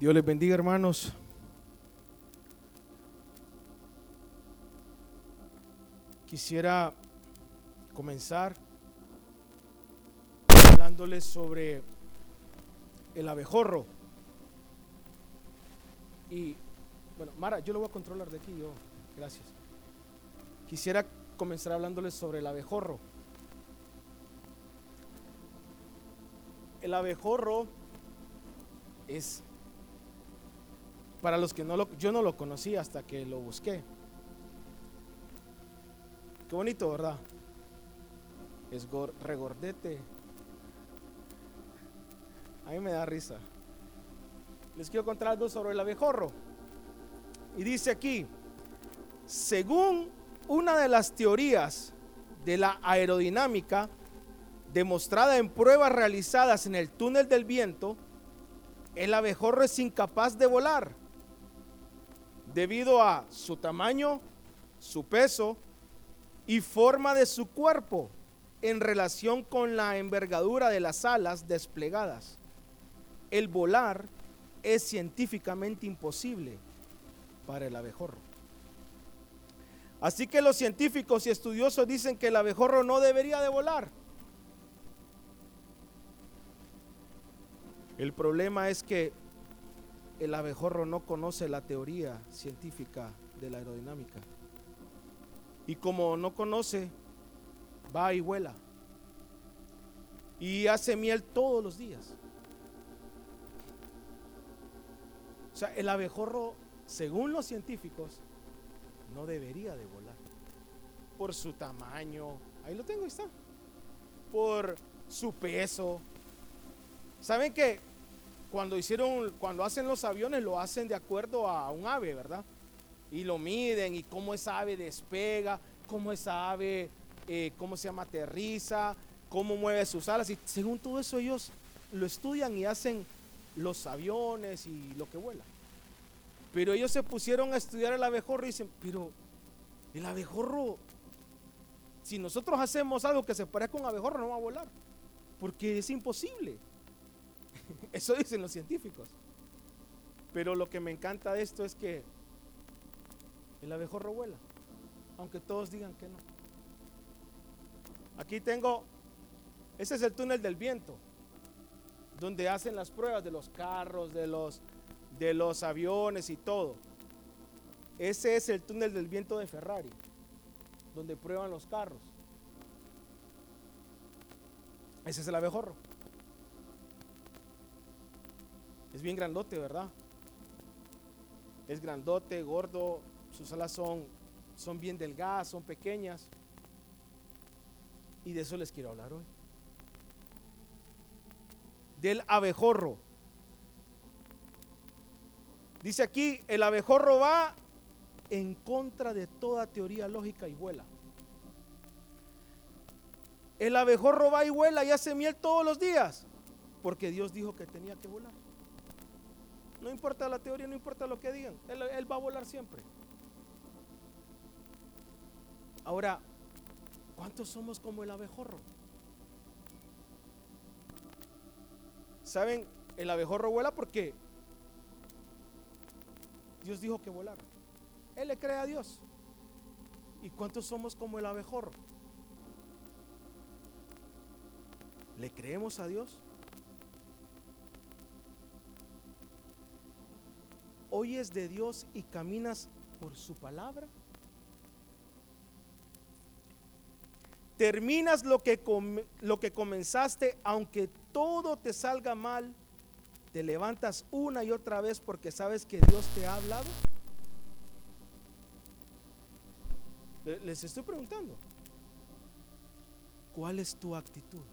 Dios les bendiga, hermanos. Quisiera comenzar hablándoles sobre el abejorro. Y bueno, Mara, yo lo voy a controlar de aquí, yo. Gracias. Quisiera comenzar hablándoles sobre el abejorro. El abejorro es para los que no lo yo no lo conocí hasta que lo busqué. Qué bonito, ¿verdad? Es regordete. A mí me da risa. Les quiero contar algo sobre el abejorro. Y dice aquí, según una de las teorías de la aerodinámica demostrada en pruebas realizadas en el túnel del viento, el abejorro es incapaz de volar debido a su tamaño, su peso y forma de su cuerpo en relación con la envergadura de las alas desplegadas. El volar es científicamente imposible para el abejorro. Así que los científicos y estudiosos dicen que el abejorro no debería de volar. El problema es que el abejorro no conoce la teoría científica de la aerodinámica. Y como no conoce, va y vuela. Y hace miel todos los días. O sea, el abejorro, según los científicos, no debería de volar. Por su tamaño, ahí lo tengo, ahí está. Por su peso. ¿Saben que cuando hicieron, cuando hacen los aviones, lo hacen de acuerdo a un ave, ¿verdad? Y lo miden y cómo esa ave despega, cómo esa ave, eh, cómo se llama, aterriza, cómo mueve sus alas. Y según todo eso ellos lo estudian y hacen los aviones y lo que vuela. Pero ellos se pusieron a estudiar el abejorro y dicen, pero el abejorro, si nosotros hacemos algo que se parezca a un abejorro, no va a volar, porque es imposible. Eso dicen los científicos. Pero lo que me encanta de esto es que el abejorro vuela, aunque todos digan que no. Aquí tengo, ese es el túnel del viento, donde hacen las pruebas de los carros, de los, de los aviones y todo. Ese es el túnel del viento de Ferrari, donde prueban los carros. Ese es el abejorro. Es bien grandote, ¿verdad? Es grandote, gordo, sus alas son, son bien delgadas, son pequeñas. Y de eso les quiero hablar hoy. Del abejorro. Dice aquí, el abejorro va en contra de toda teoría lógica y vuela. El abejorro va y vuela y hace miel todos los días, porque Dios dijo que tenía que volar. No importa la teoría, no importa lo que digan. Él, va a volar siempre. Ahora, ¿cuántos somos como el abejorro? ¿Saben? El abejorro vuela porque Dios dijo que volara. Él le cree a Dios. ¿Y cuántos somos como el abejorro? ¿Le creemos a Dios? Oyes de Dios y caminas por su palabra? Terminas lo que, lo que comenzaste, aunque todo te salga mal, te levantas una y otra vez porque sabes que Dios te ha hablado. Les estoy preguntando, ¿cuál es tu actitud?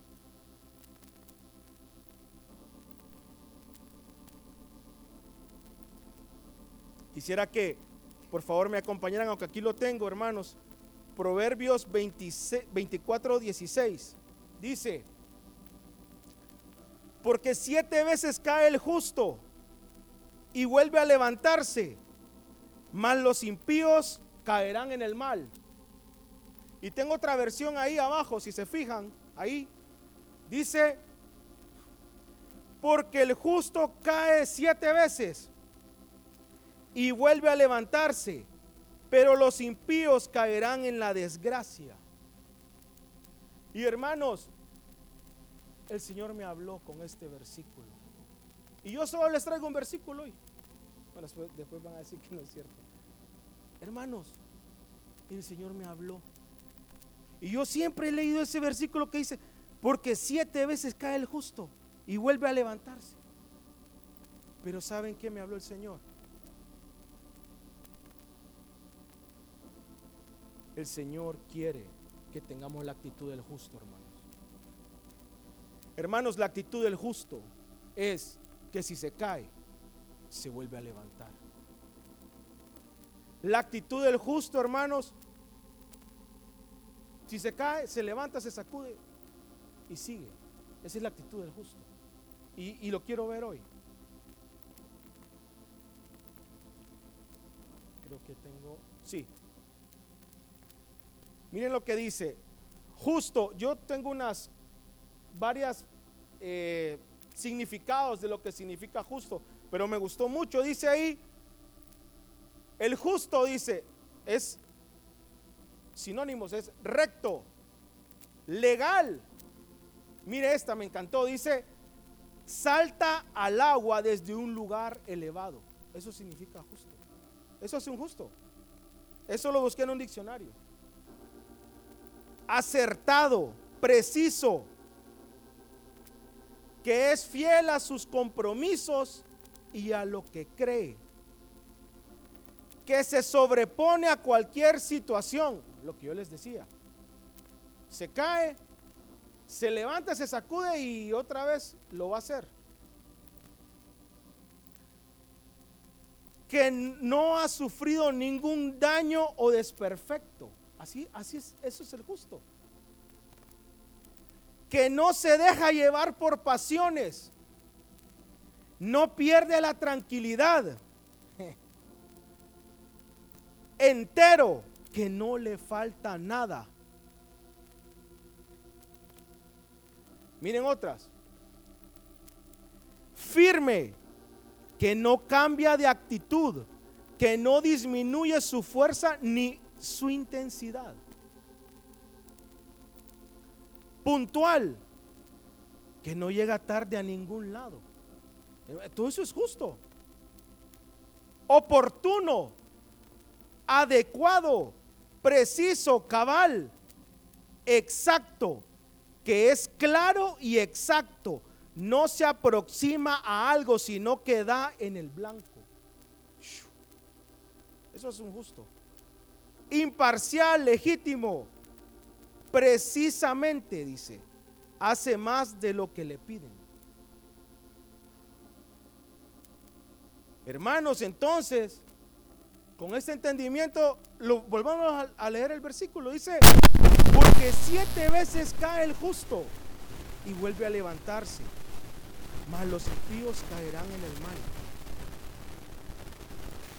Quisiera que por favor me acompañaran, aunque aquí lo tengo, hermanos. Proverbios 24, 16. Dice, porque siete veces cae el justo y vuelve a levantarse, mas los impíos caerán en el mal. Y tengo otra versión ahí abajo, si se fijan, ahí dice, porque el justo cae siete veces y vuelve a levantarse, pero los impíos caerán en la desgracia. Y hermanos, el Señor me habló con este versículo. Y yo solo les traigo un versículo hoy. Bueno, después, van a decir que no es cierto. Hermanos, el Señor me habló. Y yo siempre he leído ese versículo que dice, porque siete veces cae el justo y vuelve a levantarse. Pero ¿saben qué me habló el Señor? El Señor quiere que tengamos la actitud del justo, hermanos. Hermanos, la actitud del justo es que si se cae, se vuelve a levantar. La actitud del justo, hermanos, si se cae, se levanta, se sacude y sigue. Esa es la actitud del justo. Y, lo quiero ver hoy. Creo que tengo... Sí. Miren lo que dice. Justo, yo tengo unas varias eh, significados de lo que significa justo, pero me gustó mucho. Dice ahí, el justo dice, es sinónimos, es recto, legal. Mire esta, me encantó. Dice, salta al agua desde un lugar elevado. Eso significa justo. Eso es un justo. Eso lo busqué en un diccionario. Acertado, preciso, que es fiel a sus compromisos y a lo que cree, que se sobrepone a cualquier situación, lo que yo les decía. Se cae, se levanta, se sacude y otra vez lo va a hacer. Que no ha sufrido ningún daño o desperfecto. Así, así es, eso es el justo. Que no se deja llevar por pasiones. No pierde la tranquilidad. Entero, que no le falta nada Miren otras. Firme, que no cambia de actitud, que no disminuye su fuerza ni su intensidad. Puntual, que no llega tarde a ningún lado. Todo eso es justo. Oportuno, adecuado, preciso, cabal, exacto, que es claro y exacto, no se aproxima a algo, sino que da en el blanco. Eso es un justo. Imparcial, legítimo, precisamente, dice, hace más de lo que le piden. Hermanos, entonces, con este entendimiento, volvamos a leer el versículo. Dice, porque siete veces cae el justo y vuelve a levantarse, mas los impíos caerán en el mal.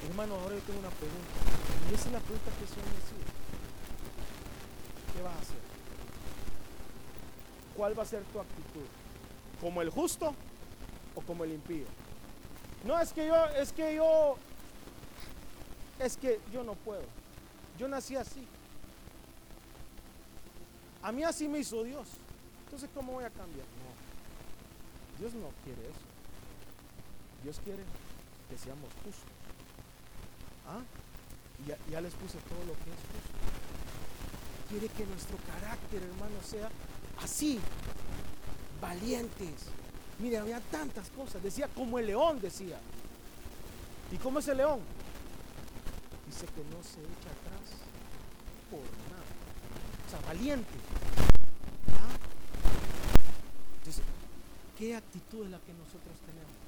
Hermano, ahora yo tengo una pregunta. Y esa es la pregunta que se me ¿Qué vas a hacer? ¿Cuál va a ser tu actitud? ¿Como el justo o como el impío? No, es que yo, es que yo, es que yo no puedo. Yo nací así. A mí así me hizo Dios. Entonces, ¿cómo voy a cambiar? No. Dios no quiere eso. Dios quiere que seamos justos. ¿Ah? Ya, les puse todo lo que es justo. Quiere que nuestro carácter, hermano, sea así, valientes. Mire, había tantas cosas. Decía como el león, decía. ¿Y cómo es el león? Dice que no se echa atrás por nada o sea, valiente. ¿Ah? Entonces, ¿qué actitud es la que nosotros tenemos?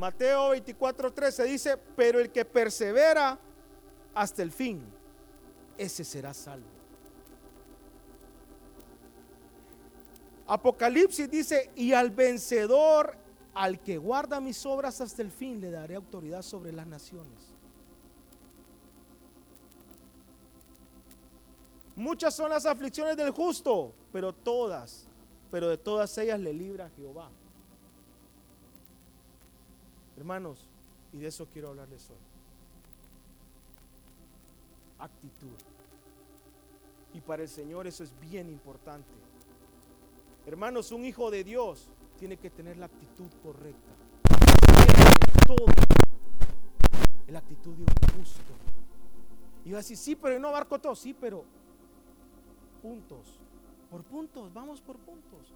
Mateo 24:13 dice, pero el que persevera hasta el fin, ese será salvo. Apocalipsis dice, y al vencedor al que guarda mis obras hasta el fin le daré autoridad sobre las naciones. Muchas son las aflicciones del justo, pero todas, pero de todas ellas le libra Jehová. Hermanos, y de eso quiero hablarles hoy. Actitud. Y para el Señor eso es bien importante. Hermanos, un hijo de Dios tiene que tener la actitud correcta. todo. La actitud de un justo. Y va a decir, sí, pero no abarco todo. Sí, pero puntos. Por puntos, vamos por puntos.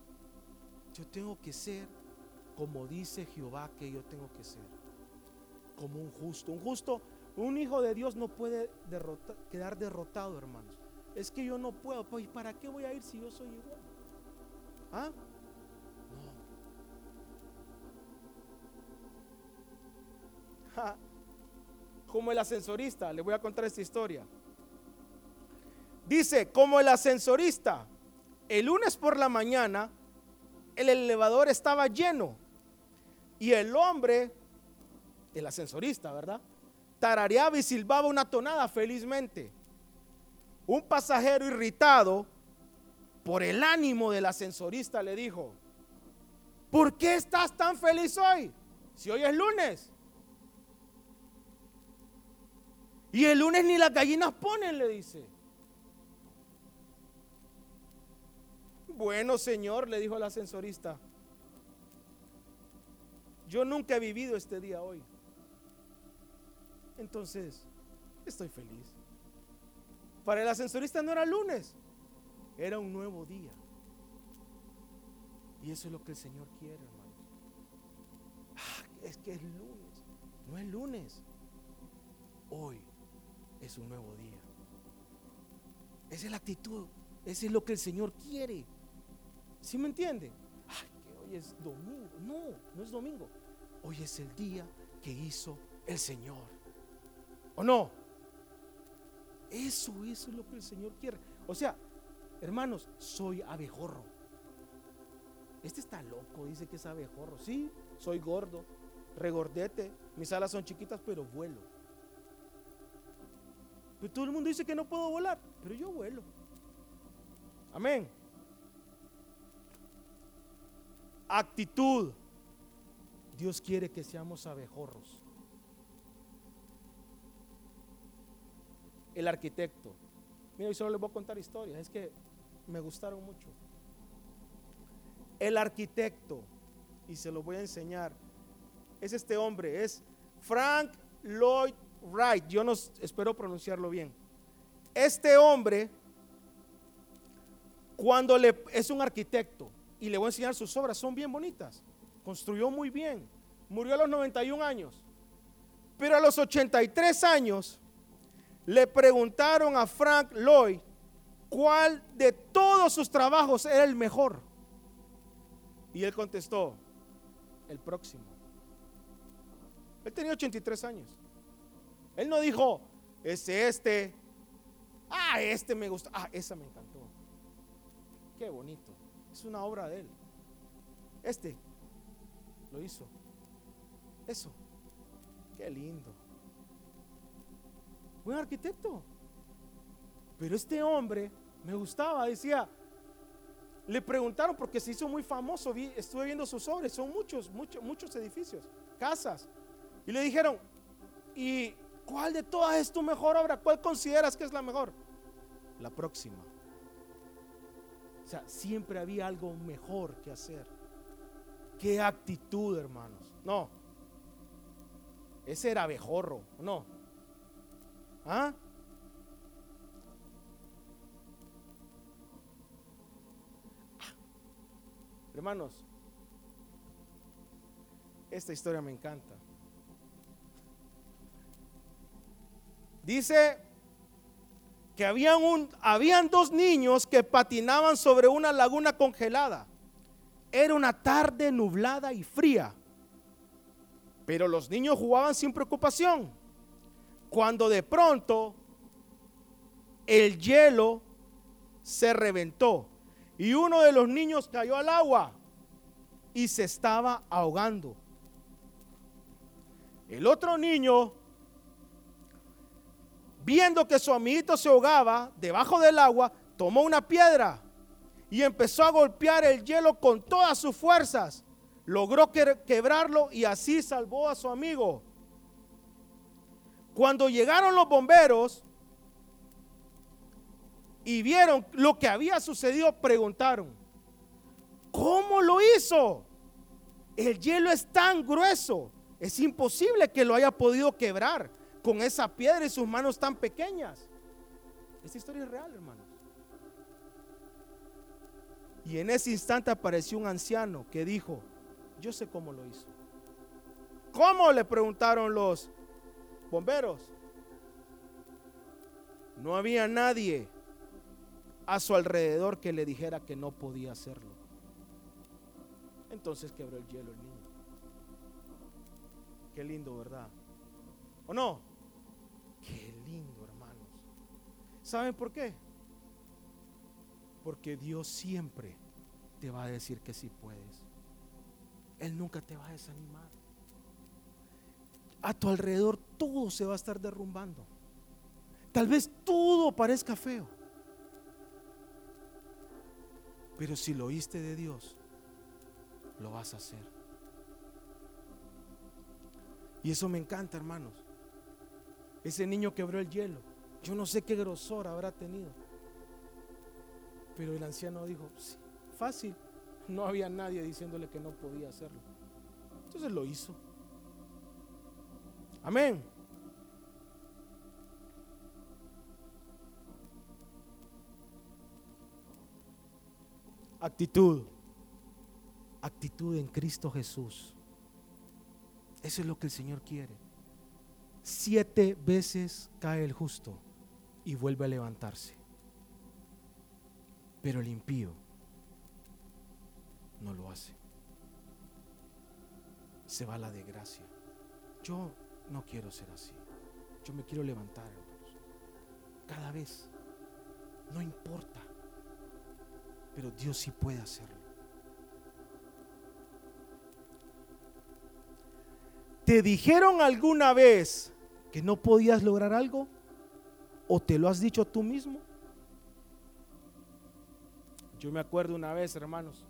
Yo tengo que ser como dice Jehová que yo tengo que ser. Como un justo. Un justo, un hijo de Dios no puede quedar derrotado, hermanos. Es que yo no puedo. Pues, ¿para qué voy a ir si yo soy igual? ¿Ah? No. Como el ascensorista, le voy a contar esta historia. Dice, como el ascensorista, el lunes por la mañana, el elevador estaba lleno y el hombre, el ascensorista, ¿verdad? Tarareaba y silbaba una tonada felizmente. Un pasajero irritado por el ánimo del ascensorista le dijo, ¿por qué estás tan feliz hoy? Si hoy es lunes. Y el lunes ni las gallinas ponen, le dice. Bueno, señor, le dijo el ascensorista, yo nunca he vivido este día hoy. Entonces, estoy feliz. Para el ascensorista no era lunes, era un nuevo día. Y eso es lo que el Señor quiere, hermanos. Ah, es que es lunes. No es lunes. Hoy es un nuevo día. Esa es la actitud. Ese es lo que el Señor quiere. ¿Sí me entiende? Hoy es domingo. No, no es domingo. Hoy es el día que hizo el Señor. ¿O no? Eso, eso es lo que el Señor quiere. O sea, hermanos, soy abejorro. Este está loco, dice que es abejorro. Sí, soy gordo, regordete, mis alas son chiquitas, pero vuelo. Pero todo el mundo dice que no puedo volar, pero yo vuelo. Amén. Actitud. Dios quiere que seamos abejorros. El arquitecto. Mira, hoy solo les voy a contar historias, es que me gustaron mucho. El arquitecto, y se lo voy a enseñar, es este hombre, es Frank Lloyd Wright. Yo no espero pronunciarlo bien. Este hombre, cuando le es un arquitecto, y le voy a enseñar sus obras, son bien bonitas. Construyó muy bien. Murió a los 91 años. Pero a los 83 años le preguntaron a Frank Lloyd cuál de todos sus trabajos era el mejor. Y él contestó, el próximo. Él tenía 83 años. Él no dijo, es este. Ah, este me gustó. Ah, esa me encantó. Qué bonito. Es una obra de él. Este lo hizo. Eso. Qué lindo. Buen arquitecto. Pero este hombre me gustaba, decía, le preguntaron porque se hizo muy famoso, estuve viendo sus obras, son muchos, muchos, muchos edificios, casas. Y le dijeron, ¿y cuál de todas es tu mejor obra? ¿Cuál consideras que es la mejor? La próxima. O sea, siempre había algo mejor que hacer. Qué actitud, hermanos. No. Ese era abejorro, no. ¿Ah? Hermanos, esta historia me encanta. Dice que habían, un, habían dos niños que patinaban sobre una laguna congelada. Era una tarde nublada y fría. Pero los niños jugaban sin preocupación. Cuando de pronto el hielo se reventó y uno de los niños cayó al agua y se estaba ahogando. El otro niño viendo que su amiguito se ahogaba debajo del agua, tomó una piedra y empezó a golpear el hielo con todas sus fuerzas. Logró quebrarlo y así salvó a su amigo. Cuando llegaron los bomberos y vieron lo que había sucedido, preguntaron, ¿cómo lo hizo? El hielo es tan grueso, es imposible que lo haya podido quebrar con esa piedra y sus manos tan pequeñas. Esta historia es real, hermanos. Y en ese instante apareció un anciano que dijo, yo sé cómo lo hizo. ¿Cómo? Le preguntaron los bomberos. No había nadie a su alrededor que le dijera que no podía hacerlo. Entonces quebró el hielo el niño. Qué lindo, ¿verdad? ¿O no? Qué lindo, hermanos. ¿Saben por qué? Porque Dios siempre te va a decir que sí puedes. Él nunca te va a desanimar. A tu alrededor todo se va a estar derrumbando. Tal vez todo parezca feo. Pero si lo oíste de Dios, lo vas a hacer. Y eso me encanta, hermanos. Ese niño quebró el hielo. Yo no sé qué grosor habrá tenido. Pero el anciano dijo, sí, fácil. No había nadie diciéndole que no podía hacerlo. Entonces lo hizo. Amén. Actitud. Actitud en Cristo Jesús. Eso es lo que el Señor quiere. Siete veces cae el justo y vuelve a levantarse. Pero el impío no lo hace. Se va a la desgracia. Yo no quiero ser así. Yo me quiero levantar. Cada vez. No importa. Pero Dios sí puede hacerlo. ¿Te dijeron alguna vez que no podías lograr algo? ¿O te lo has dicho tú mismo? Yo me acuerdo una vez, hermanos,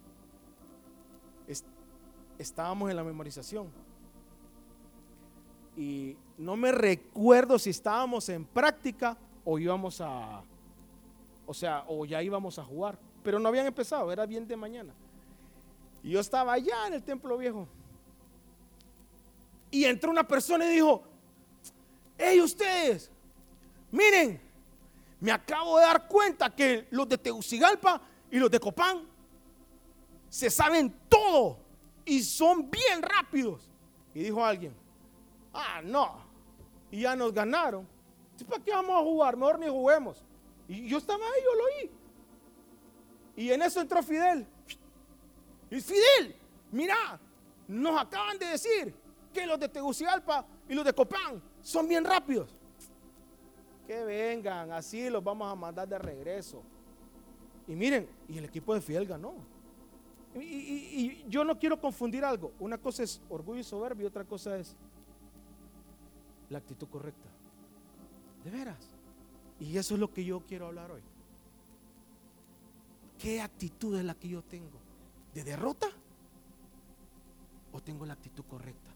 estábamos en la memorización y no me recuerdo si estábamos en práctica o íbamos a, o sea, o ya íbamos a jugar, pero no habían empezado, era bien de mañana. Y yo estaba allá en el templo viejo. Y entró una persona y dijo, hey ustedes, miren, me acabo de dar cuenta que los de Tegucigalpa y los de Copán se saben todo y son bien rápidos. Y dijo alguien, Ah, no. Y ya nos ganaron. ¿Para qué vamos a jugar? Mejor ni juguemos. Y yo estaba ahí, yo lo oí. Y en eso entró Fidel. Y Fidel, mira, nos acaban de decir que los de Tegucigalpa y los de Copán son bien rápidos. Que vengan, así los vamos a mandar de regreso. Y miren, y el equipo de Fidel ganó. Y, y yo no quiero confundir algo. Una cosa es orgullo y soberbia y otra cosa es la actitud correcta. De veras. Y eso es lo que yo quiero hablar hoy. ¿Qué actitud es la que yo tengo? ¿De derrota? ¿O tengo la actitud correcta?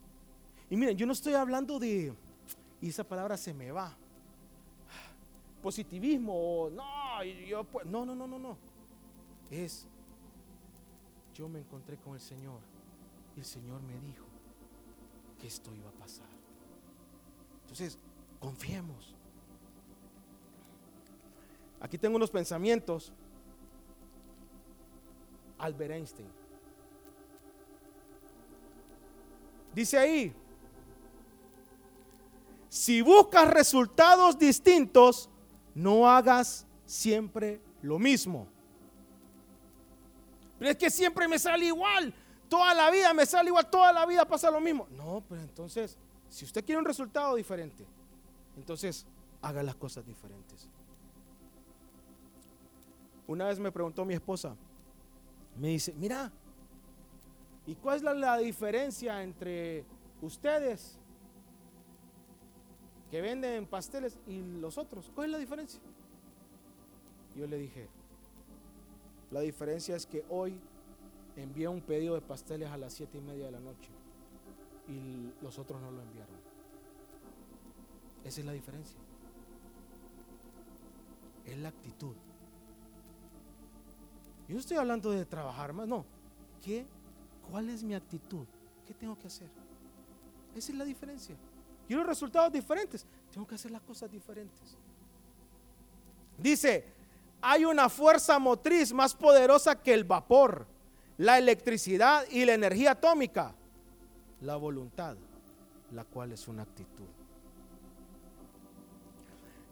Y miren, yo no estoy hablando de, y esa palabra se me va, positivismo, no, yo, no, no, no, no, no. Es, yo me encontré con el Señor y el Señor me dijo que esto iba a pasar. Entonces, confiemos. Aquí tengo unos pensamientos. Albert Einstein. Dice ahí, si buscas resultados distintos, no hagas siempre lo mismo. Pero es que siempre me sale igual. Toda la vida me sale igual, toda la vida pasa lo mismo. No, pero entonces si usted quiere un resultado diferente, entonces haga las cosas diferentes. Una vez me preguntó mi esposa, me dice, mira, ¿y cuál es la, diferencia entre ustedes que venden pasteles y los otros. ¿Cuál es la diferencia? Yo le dije, la diferencia es que hoy envié un pedido de pasteles a las siete y media de la noche y los otros no lo enviaron. Esa es la diferencia. Es la actitud. Yo no estoy hablando de trabajar más, no. ¿Qué? ¿Cuál es mi actitud? ¿Qué tengo que hacer? Esa es la diferencia. Quiero resultados diferentes. Tengo que hacer las cosas diferentes. Dice, hay una fuerza motriz más poderosa que el vapor, la electricidad y la energía atómica. La voluntad, la cual es una actitud.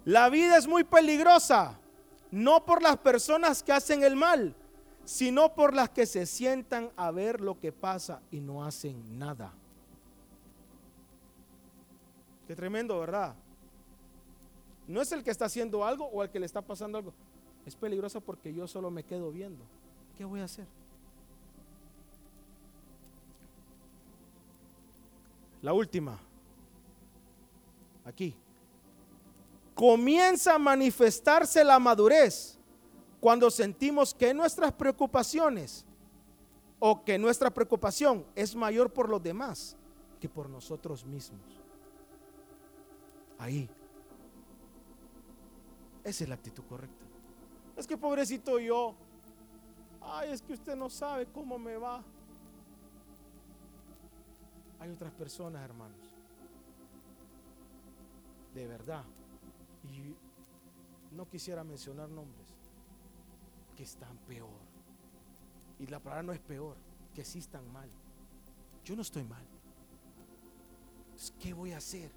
La vida es muy peligrosa, no por las personas que hacen el mal, sino por las que se sientan a ver lo que pasa y no hacen nada. Qué tremendo, ¿verdad? No es el que está haciendo algo o el que le está pasando algo. Es peligroso porque yo solo me quedo viendo. ¿Qué voy a hacer? La última. Aquí. Comienza a manifestarse la madurez cuando sentimos que nuestras preocupaciones o que nuestra preocupación es mayor por los demás que por nosotros mismos. Ahí. Esa es la actitud correcta. Es que pobrecito yo. Ay, es que usted no sabe cómo me va. Hay otras personas, hermanos. De verdad. Y no quisiera mencionar nombres. Que están peor. Y la palabra no es peor. Que sí están mal. Yo no estoy mal. Entonces, ¿qué voy a hacer?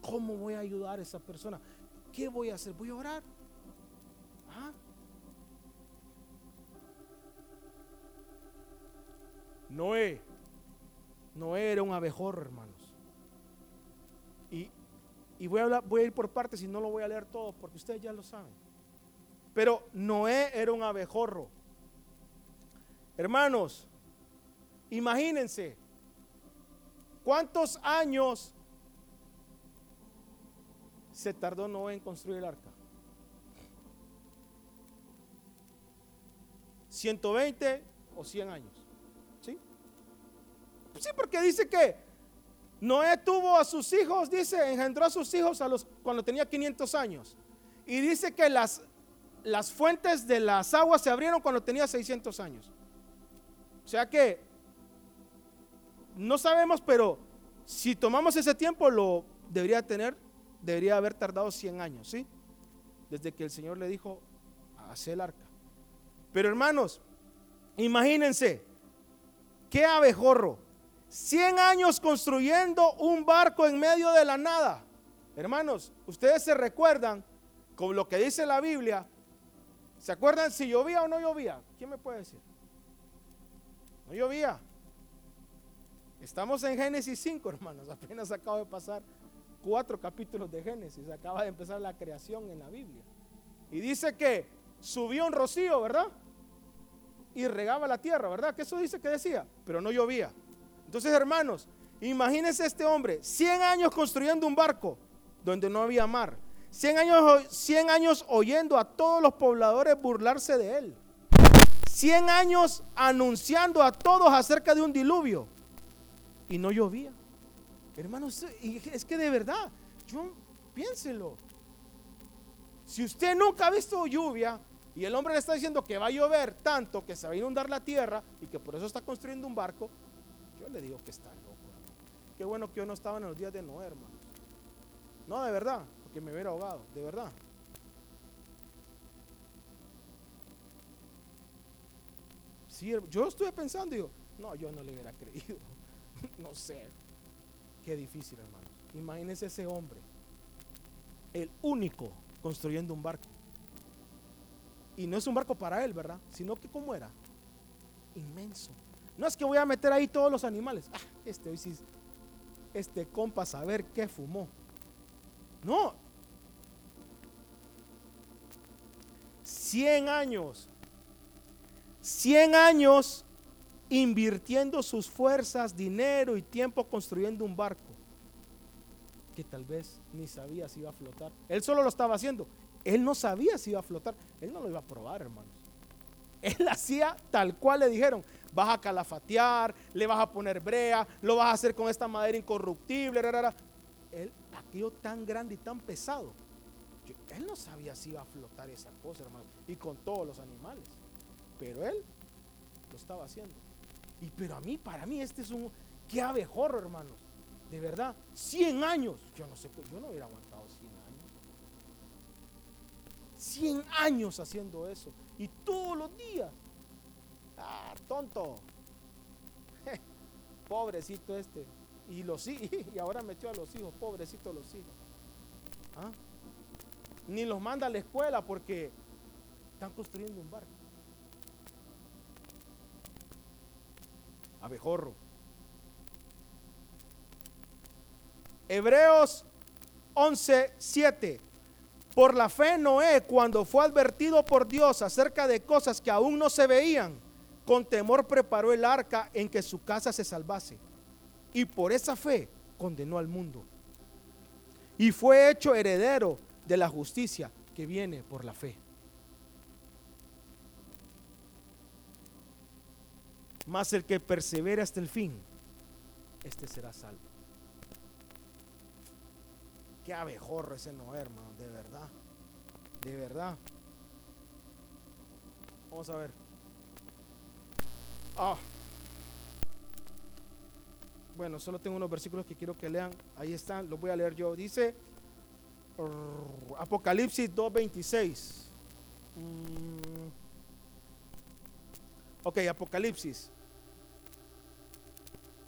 ¿Cómo voy a ayudar a esa persona? ¿Qué voy a hacer? Voy a orar. ¿Ah? Noé. Noé era un abejorro, hermanos. Y, y voy, a hablar, voy a ir por partes y no lo voy a leer todo porque ustedes ya lo saben. Pero Noé era un abejorro. Hermanos, imagínense cuántos años se tardó Noé en construir el arca? 120 o 100 años. ¿Sí? Sí, porque dice que Noé tuvo a sus hijos, dice, engendró a sus hijos a los, cuando tenía 500 años. Y dice que las, las fuentes de las aguas se abrieron cuando tenía 600 años. O sea que no sabemos, pero si tomamos ese tiempo, lo debería tener debería haber tardado 100 años, ¿sí? Desde que el Señor le dijo, hacer el arca. Pero hermanos, imagínense, qué abejorro. 100 años construyendo un barco en medio de la nada. Hermanos, ustedes se recuerdan con lo que dice la Biblia. ¿Se acuerdan si llovía o no llovía? ¿Quién me puede decir? No llovía. Estamos en Génesis 5, hermanos. Apenas acabo de pasar cuatro capítulos de Génesis. Acaba de empezar la creación en la Biblia. Y dice que subió un rocío, ¿verdad? Y regaba la tierra, ¿verdad? Que eso dice que decía, pero no llovía. Entonces, hermanos, imagínense este hombre, 100 años construyendo un barco donde no había mar. 100 años, 100 años oyendo a todos los pobladores burlarse de él. 100 años anunciando a todos acerca de un diluvio. Y no llovía. Hermanos, es que de verdad, yo piénselo. Si usted nunca ha visto lluvia y el hombre le está diciendo que va a llover tanto que se va a inundar la tierra y que por eso está construyendo un barco, yo le digo que está loco. Qué bueno que yo no estaba en los días de Noé, hermanos. No, de verdad, porque me hubiera ahogado, de verdad. Sí, yo estuve pensando digo, no, yo no le hubiera creído. no sé. Qué difícil, hermanos. Imagínense ese hombre, el único construyendo un barco. Y no es un barco para él, ¿verdad? Sino que como era, inmenso. No es que voy a meter ahí todos los animales. Ah, este hoy sí, este compa saber qué fumó. No. 100 años. 100 años invirtiendo sus fuerzas, dinero y tiempo construyendo un barco. que tal vez ni sabía si iba a flotar. Él solo lo estaba haciendo. Él no sabía si iba a flotar. Él no lo iba a probar, hermanos. Él hacía tal cual le dijeron. Vas a calafatear, le vas a poner brea, lo vas a hacer con esta madera incorruptible. Él, aquello tan grande y tan pesado. Él no sabía si iba a flotar esa cosa, hermano. Y con todos los animales. Pero él lo estaba haciendo. Y pero a mí, para mí, este es un, qué abejorro, hermanos. De verdad, 100 años. Yo no sé, yo no hubiera aguantado 100 años. 100 años haciendo eso. Y todos los días. Ah, tonto. pobrecito este. Y los y ahora metió a los hijos, pobrecito los hijos. ¿Ah? Ni los manda a la escuela porque están construyendo un barco. Abejorro. Hebreos 11:7. Por la fe Noé, cuando fue advertido por Dios acerca de cosas que aún no se veían, con temor preparó el arca en que su casa se salvase. Y por esa fe condenó al mundo. Y fue hecho heredero de la justicia que viene por la fe. Mas el que persevere hasta el fin, este será salvo. Qué abejorro ese Noé, hermano, de verdad. De verdad. Vamos a ver. Ah. Bueno, solo tengo unos versículos que quiero que lean. Ahí están, los voy a leer yo. Dice Apocalipsis 2.26. Mm. Ok, Apocalipsis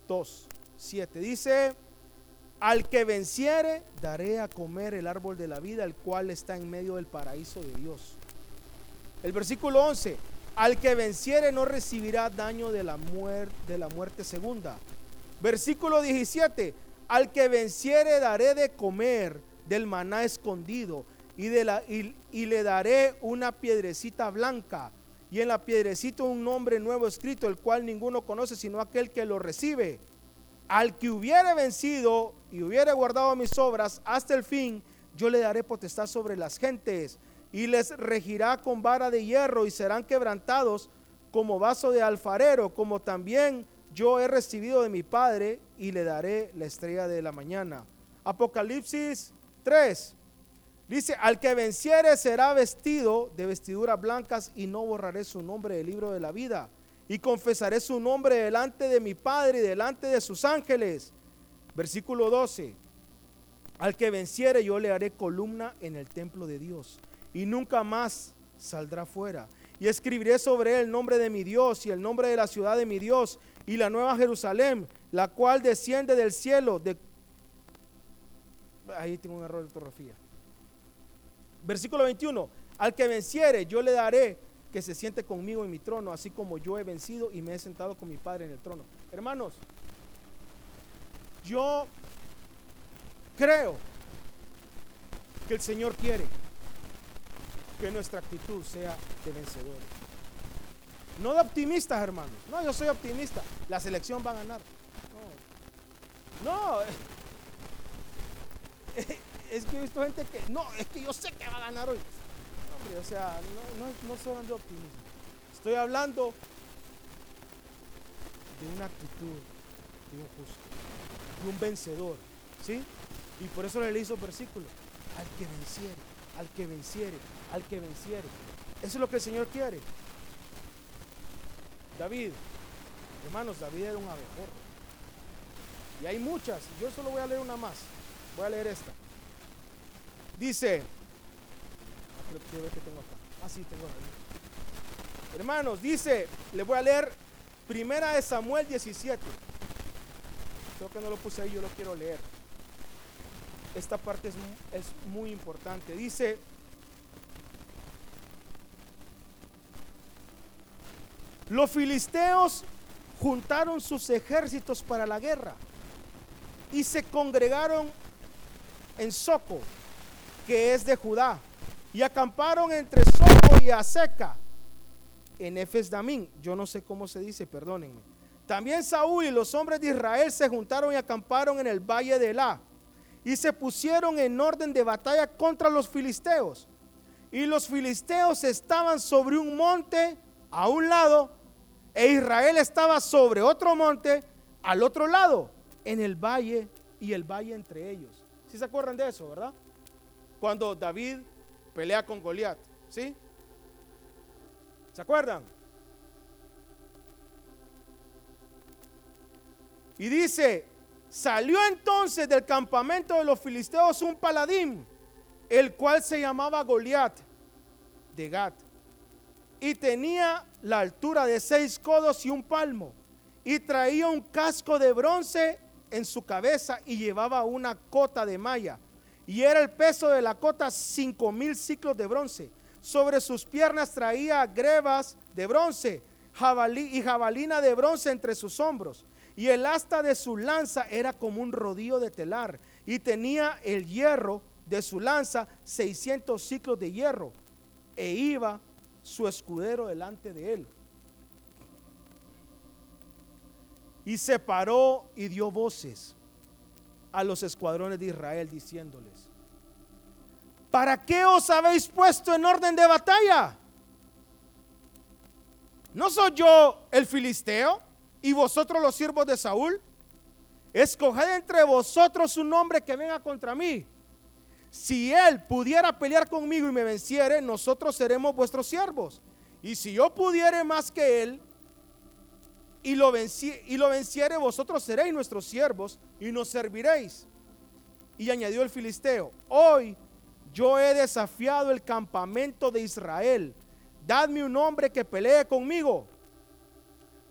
2, 7. Dice, al que venciere, daré a comer el árbol de la vida, el cual está en medio del paraíso de Dios. El versículo 11, al que venciere no recibirá daño de la, muerte, de la muerte segunda. Versículo 17, al que venciere daré de comer del maná escondido y, le daré una piedrecita blanca y en la piedrecita un nombre nuevo escrito, el cual ninguno conoce sino aquel que lo recibe. Al que hubiere vencido y hubiere guardado mis obras hasta el fin, yo le daré potestad sobre las gentes y les regirá con vara de hierro y serán quebrantados como vaso de alfarero, como también yo he recibido de mi Padre y le daré la estrella de la mañana. Apocalipsis 3. Dice, al que venciere será vestido de vestiduras blancas y no borraré su nombre del libro de la vida y confesaré su nombre delante de mi Padre y delante de sus ángeles. Versículo 12. Al que venciere yo le haré columna en el templo de Dios y nunca más saldrá fuera. Y escribiré sobre él el nombre de mi Dios y el nombre de la ciudad de mi Dios y la nueva Jerusalén, la cual desciende del cielo. De... Ahí tengo un error de ortografía. Versículo 21. Al que venciere yo le daré que se siente conmigo en mi trono, así como yo he vencido y me he sentado con mi Padre en el trono. Hermanos, yo creo que el Señor quiere que nuestra actitud sea de vencedores. No de optimistas, hermanos. No, yo soy optimista. La selección va a ganar. No. No. Es que he visto gente que, no, es que yo sé que va a ganar hoy o sea, no, no, no hablando de optimismo. Estoy hablando de una actitud de un justo, de un vencedor. ¿Sí? Y por eso le leí esos versículos. Al que venciere, al que venciere, al que venciere. Eso es lo que el Señor quiere. David, hermanos, David era un abejorro. Y hay muchas. Yo solo voy a leer una más. Voy a leer esta. Dice, tengo Ah, tengo Hermanos, dice, le voy a leer Primera de Samuel 17. Creo que no lo puse ahí, yo lo quiero leer. Esta parte es, es muy importante. Dice, los filisteos juntaron sus ejércitos para la guerra y se congregaron en Soco, que es de Judá y acamparon entre Soco y Aseca en Efes Damín. Yo no sé cómo se dice, perdónenme. También Saúl y los hombres de Israel se juntaron y acamparon en el valle de Elá. y se pusieron en orden de batalla contra los filisteos. Y los filisteos estaban sobre un monte a un lado e Israel estaba sobre otro monte al otro lado, en el valle y el valle entre ellos. ¿Sí se acuerdan de eso, verdad? Cuando David pelea con Goliat, ¿sí? ¿Se acuerdan? Y dice, salió entonces del campamento de los filisteos un paladín, el cual se llamaba Goliat de Gat, y tenía la altura de seis codos y un palmo, y traía un casco de bronce en su cabeza y llevaba una cota de malla, y era el peso de la cota cinco mil ciclos de bronce. Sobre sus piernas traía grebas de bronce jabalí, y jabalina de bronce entre sus hombros y el asta de su lanza era como un rodillo de telar. Y tenía el hierro de su lanza 600 ciclos de hierro. E iba su escudero delante de él. Y se paró y dio voces a los escuadrones de Israel diciéndoles, ¿para qué os habéis puesto en orden de batalla? ¿No soy yo el filisteo? y vosotros los siervos de Saúl, escoged entre vosotros un hombre que venga contra mí. Si él pudiera pelear conmigo y me venciere, nosotros seremos vuestros siervos. Y si yo pudiere más que él y lo, y lo venciere, vosotros seréis nuestros siervos y nos serviréis. Y añadió el filisteo, hoy yo he desafiado el campamento de Israel. Dadme un hombre que pelee conmigo.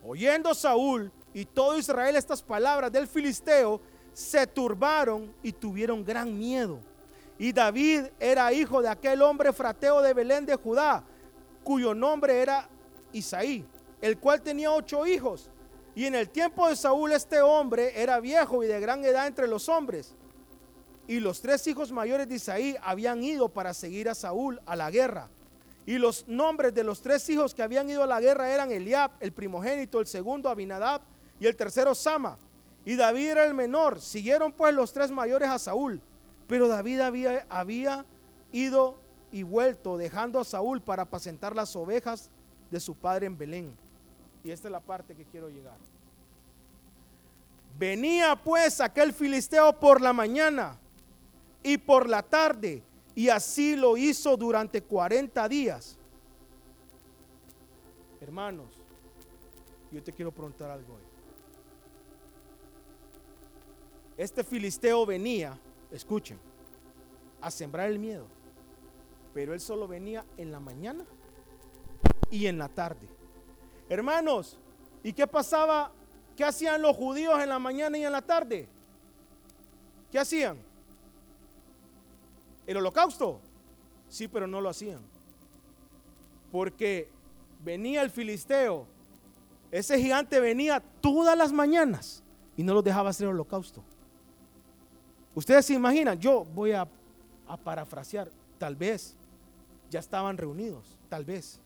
Oyendo Saúl y todo Israel estas palabras del filisteo, se turbaron y tuvieron gran miedo. Y David era hijo de aquel hombre frateo de Belén de Judá, cuyo nombre era Isaí, el cual tenía ocho hijos. Y en el tiempo de Saúl este hombre era viejo y de gran edad entre los hombres. Y los tres hijos mayores de Isaí habían ido para seguir a Saúl a la guerra. Y los nombres de los tres hijos que habían ido a la guerra eran Eliab, el primogénito, el segundo Abinadab y el tercero Sama. Y David era el menor. Siguieron pues los tres mayores a Saúl. Pero David había, había ido y vuelto, dejando a Saúl para apacentar las ovejas de su padre en Belén. Y esta es la parte que quiero llegar. Venía pues aquel filisteo por la mañana y por la tarde y así lo hizo durante 40 días. Hermanos, yo te quiero preguntar algo hoy. Este filisteo venía, escuchen, a sembrar el miedo, pero él solo venía en la mañana y en la tarde. Hermanos, ¿y qué pasaba? ¿Qué hacían los judíos en la mañana y en la tarde? ¿Qué hacían? el holocausto. Sí, pero no lo hacían. Porque venía el filisteo. Ese gigante venía todas las mañanas y no los dejaba hacer el holocausto. Ustedes se imaginan, yo voy a, a parafrasear, tal vez ya estaban reunidos, tal vez.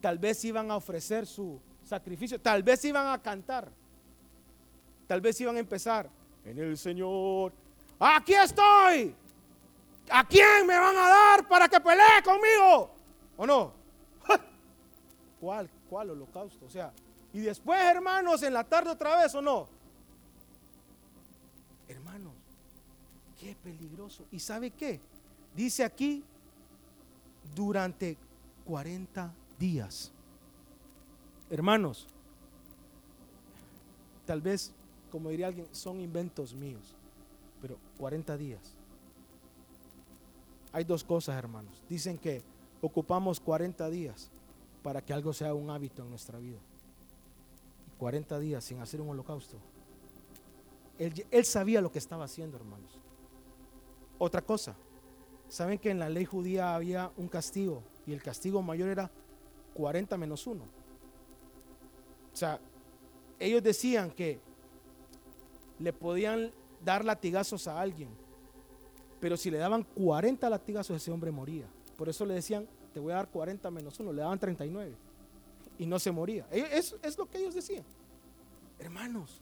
Tal vez iban a ofrecer su sacrificio, tal vez iban a cantar, tal vez iban a empezar en el Señor. Aquí estoy, ¿A quién me van a dar para que pelee conmigo? ¿O no? ¿Cuál? ¿Cuál holocausto? O sea, y después, hermanos, en la tarde otra vez, ¿o no? Hermanos, qué peligroso. ¿Y sabe qué? Dice aquí, durante 40 días. Hermanos, tal vez, como diría alguien, son inventos míos, pero 40 días. Hay dos cosas, hermanos. Dicen que ocupamos 40 días para que algo sea un hábito en nuestra vida. 40 días sin hacer un holocausto. Él, sabía lo que estaba haciendo, hermanos. Otra cosa, saben que en la ley judía había un castigo y el castigo mayor era 40 menos 1. O sea, ellos decían que le podían dar latigazos a alguien pero si le daban 40 latigazos, ese hombre moría. Por eso le decían, te voy a dar 40 menos 1, le daban 39. Y no se moría. Es, es lo que ellos decían. Hermanos,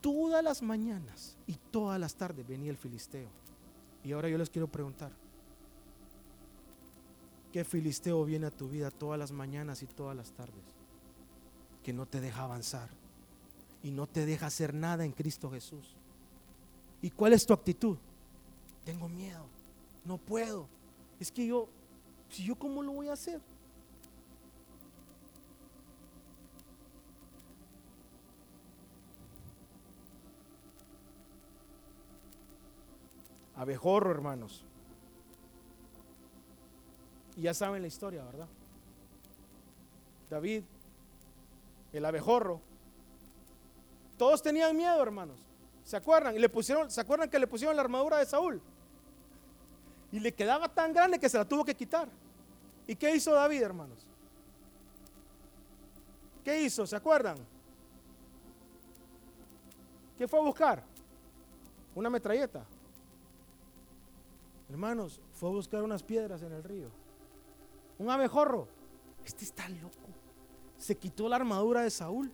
todas las mañanas y todas las tardes venía el filisteo. Y ahora yo les quiero preguntar, ¿qué filisteo viene a tu vida todas las mañanas y todas las tardes? Que no te deja avanzar y no te deja hacer nada en Cristo Jesús. ¿Y cuál es tu actitud? Tengo miedo, no puedo. Es que yo, si yo cómo lo voy a hacer? abejorro, hermanos. Y ya saben la historia, ¿verdad? David, el abejorro. Todos tenían miedo, hermanos. ¿Se acuerdan? Y le pusieron, ¿se acuerdan que le pusieron la armadura de Saúl? Y le quedaba tan grande que se la tuvo que quitar. ¿Y qué hizo David, hermanos? ¿Qué hizo? ¿Se acuerdan? ¿Qué fue a buscar? Una metralleta. Hermanos, fue a buscar unas piedras en el río. Un abejorro. Este está loco. Se quitó la armadura de Saúl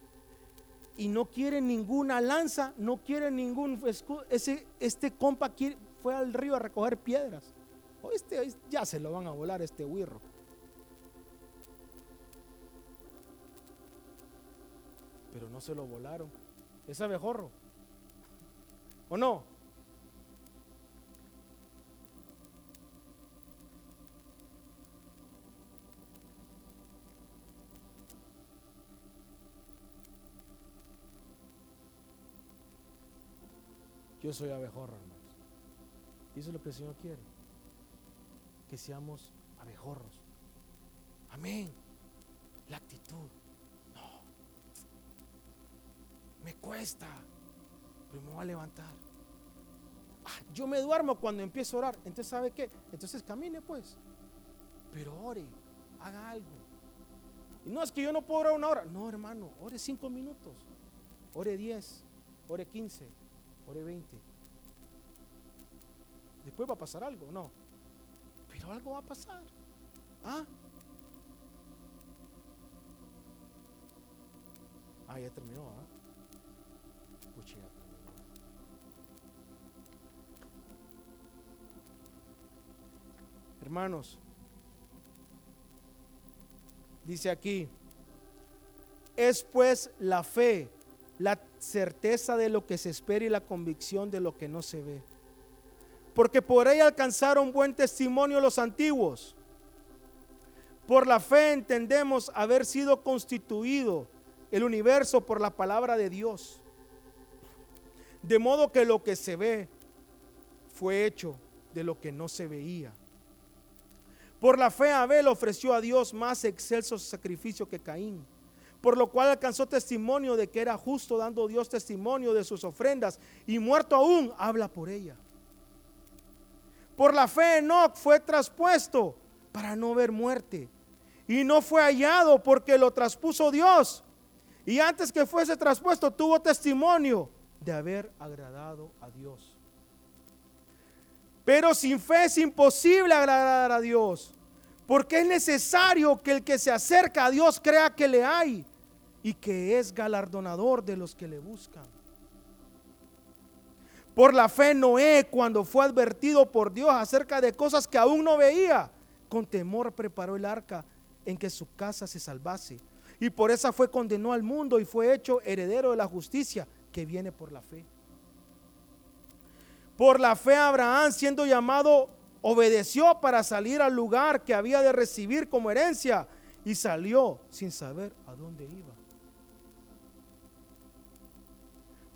y no quiere ninguna lanza, no quiere ningún escudo. Ese, este compa fue al río a recoger piedras. Este ya se lo van a volar este huirro. Pero no se lo volaron. Es abejorro. ¿O no? Yo soy abejorro, hermanos. Y eso es lo que el Señor quiere. Que seamos abejorros. Amén. La actitud. No. Me cuesta. Pero me voy a levantar. Ah, yo me duermo cuando empiezo a orar. Entonces, ¿sabe qué? Entonces camine pues. Pero ore. Haga algo. Y no es que yo no puedo orar una hora. No, hermano. Ore cinco minutos. Ore diez. Ore quince ore 20. Después va a pasar algo, no. Pero algo va a pasar. ¿Ah? Ah, ya terminó, ¿ah? Hermanos, dice aquí, es pues la fe la certeza de lo que se espera y la convicción de lo que no se ve. Porque por ella alcanzaron buen testimonio los antiguos. Por la fe entendemos haber sido constituido el universo por la palabra de Dios. De modo que lo que se ve fue hecho de lo que no se veía. Por la fe Abel ofreció a Dios más excelso sacrificio que Caín por lo cual alcanzó testimonio de que era justo, dando Dios testimonio de sus ofrendas, y muerto aún, habla por ella. Por la fe Enoch fue traspuesto para no ver muerte, y no fue hallado porque lo traspuso Dios. Y antes que fuese traspuesto, tuvo testimonio de haber agradado a Dios. Pero sin fe es imposible agradar a Dios, porque es necesario que el que se acerca a Dios crea que le hay y que es galardonador de los que le buscan. Por la fe Noé, cuando fue advertido por Dios acerca de cosas que aún no veía, con temor preparó el arca en que su casa se salvase. Y por esa fue condenó al mundo y fue hecho heredero de la justicia que viene por la fe. Por la fe Abraham, siendo llamado, obedeció para salir al lugar que había de recibir como herencia y salió sin saber a dónde iba.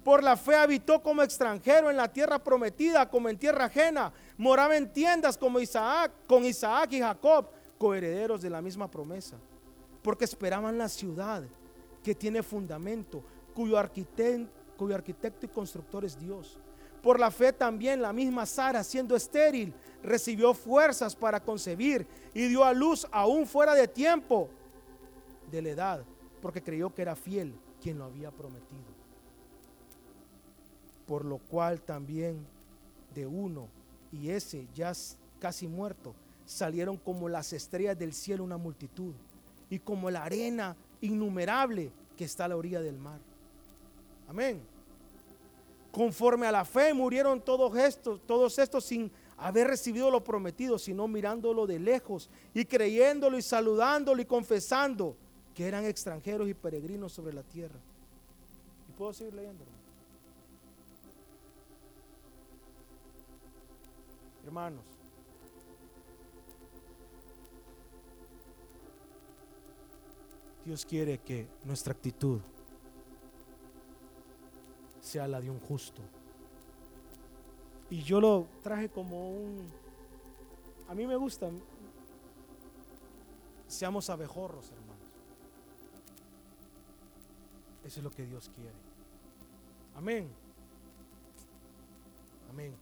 Por la fe habitó como extranjero en la tierra prometida, como en tierra ajena. Moraba en tiendas como Isaac, con Isaac y Jacob, coherederos de la misma promesa. Porque esperaban la ciudad que tiene fundamento, cuyo arquitecto, cuyo arquitecto y constructor es Dios. Por la fe también la misma Sara, siendo estéril, recibió fuerzas para concebir y dio a luz aún fuera de tiempo de la edad, porque creyó que era fiel quien lo había prometido por lo cual también de uno y ese ya casi muerto salieron como las estrellas del cielo una multitud y como la arena innumerable que está a la orilla del mar. Amén. Conforme a la fe murieron todos estos, todos estos sin haber recibido lo prometido, sino mirándolo de lejos y creyéndolo y saludándolo y confesando que eran extranjeros y peregrinos sobre la tierra. ¿Y puedo seguir leyendo? Hermanos, Dios quiere que nuestra actitud sea la de un justo. Y yo lo traje como un... A mí me gusta. Seamos abejorros, hermanos. Eso es lo que Dios quiere. Amén. Amén.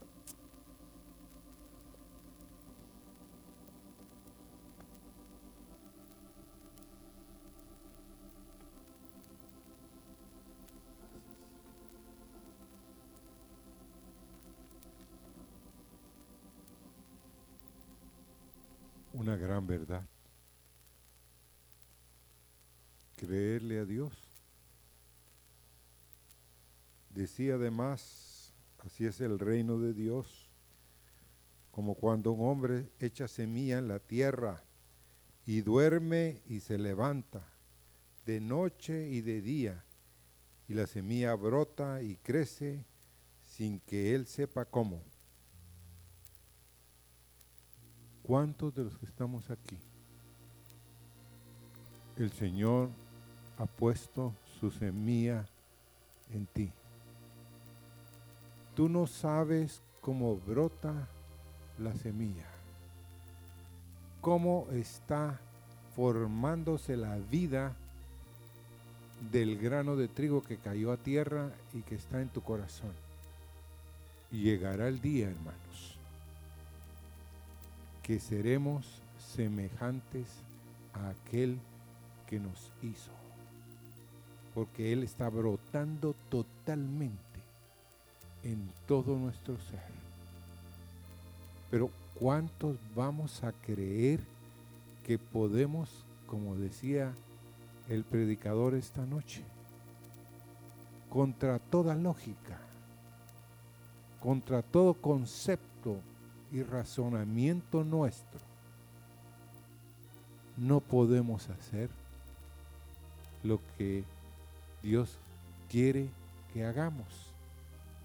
A Dios. Decía además, así es el reino de Dios, como cuando un hombre echa semilla en la tierra y duerme y se levanta de noche y de día, y la semilla brota y crece sin que él sepa cómo. ¿Cuántos de los que estamos aquí? El Señor ha puesto su semilla en ti. Tú no sabes cómo brota la semilla, cómo está formándose la vida del grano de trigo que cayó a tierra y que está en tu corazón. Llegará el día, hermanos, que seremos semejantes a aquel que nos hizo. Porque Él está brotando totalmente en todo nuestro ser. Pero ¿cuántos vamos a creer que podemos, como decía el predicador esta noche, contra toda lógica, contra todo concepto y razonamiento nuestro no podemos hacer lo que Dios quiere que hagamos.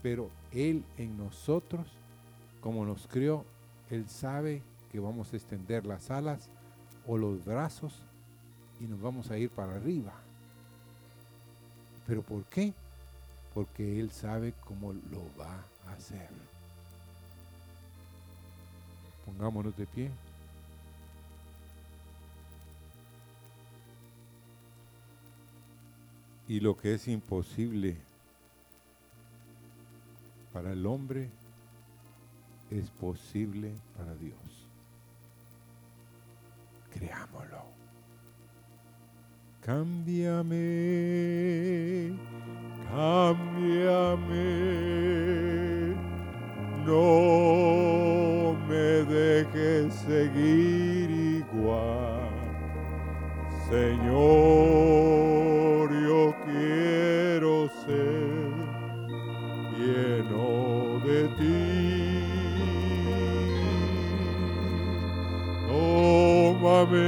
Pero Él en nosotros, como nos crió, Él sabe que vamos a extender las alas o los brazos y nos vamos a ir para arriba. ¿Pero por qué? Porque Él sabe cómo lo va a hacer. Pongámonos de pie. Y lo que es imposible para el hombre es posible para Dios. Creámoslo. Cámbiame, cámbiame. No me dejes seguir igual. Señor, ser lleno de ti. Tómame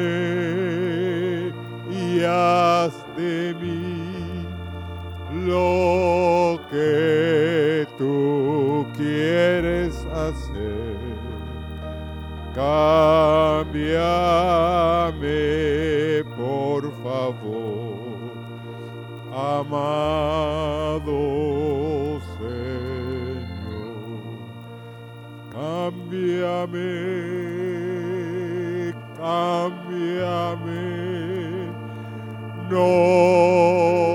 y haz de mí lo que tú quieres hacer. Cámbiame, por favor, amado Señor. Cámbiame, cámbiame, no